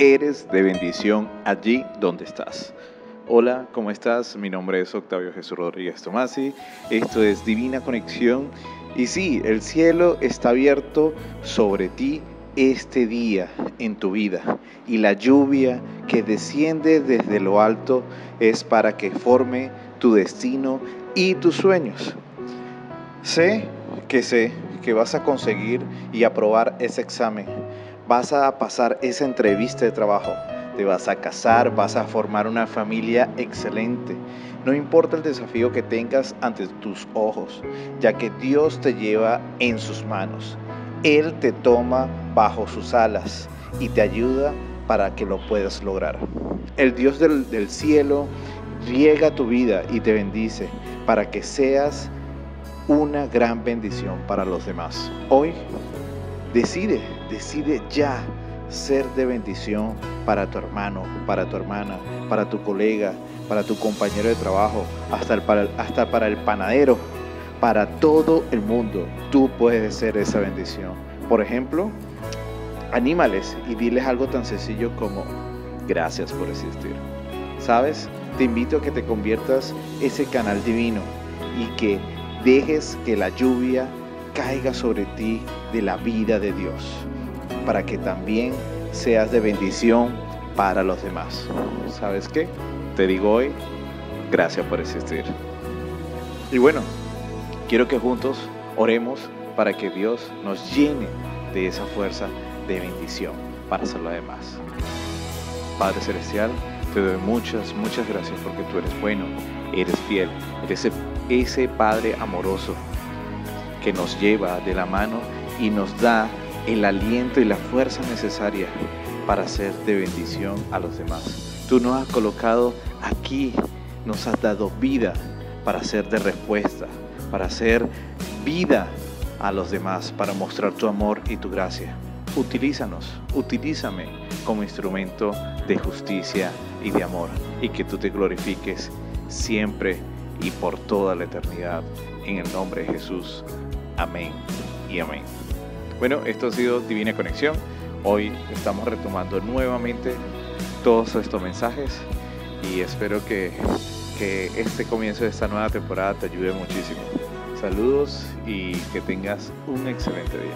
eres de bendición allí donde estás. Hola, ¿cómo estás? Mi nombre es Octavio Jesús Rodríguez Tomasi. Esto es Divina Conexión. Y sí, el cielo está abierto sobre ti este día en tu vida. Y la lluvia que desciende desde lo alto es para que forme tu destino y tus sueños. Sé que sé que vas a conseguir y aprobar ese examen vas a pasar esa entrevista de trabajo, te vas a casar, vas a formar una familia excelente. No importa el desafío que tengas ante tus ojos, ya que Dios te lleva en sus manos. Él te toma bajo sus alas y te ayuda para que lo puedas lograr. El Dios del, del cielo riega tu vida y te bendice para que seas una gran bendición para los demás. Hoy Decide, decide ya ser de bendición para tu hermano, para tu hermana, para tu colega, para tu compañero de trabajo, hasta, para, hasta para el panadero, para todo el mundo. Tú puedes ser esa bendición. Por ejemplo, anímales y diles algo tan sencillo como gracias por existir. ¿Sabes? Te invito a que te conviertas ese canal divino y que dejes que la lluvia caiga sobre ti de la vida de Dios, para que también seas de bendición para los demás. ¿Sabes qué? Te digo hoy, gracias por existir. Y bueno, quiero que juntos oremos para que Dios nos llene de esa fuerza de bendición para hacer lo demás. Padre Celestial, te doy muchas, muchas gracias porque tú eres bueno, eres fiel, eres ese, ese Padre amoroso que nos lleva de la mano y nos da el aliento y la fuerza necesaria para ser de bendición a los demás. Tú nos has colocado aquí, nos has dado vida para ser de respuesta, para hacer vida a los demás, para mostrar tu amor y tu gracia. Utilízanos, utilízame como instrumento de justicia y de amor y que tú te glorifiques siempre y por toda la eternidad. En el nombre de Jesús. Amén y amén. Bueno, esto ha sido Divina Conexión. Hoy estamos retomando nuevamente todos estos mensajes y espero que, que este comienzo de esta nueva temporada te ayude muchísimo. Saludos y que tengas un excelente día.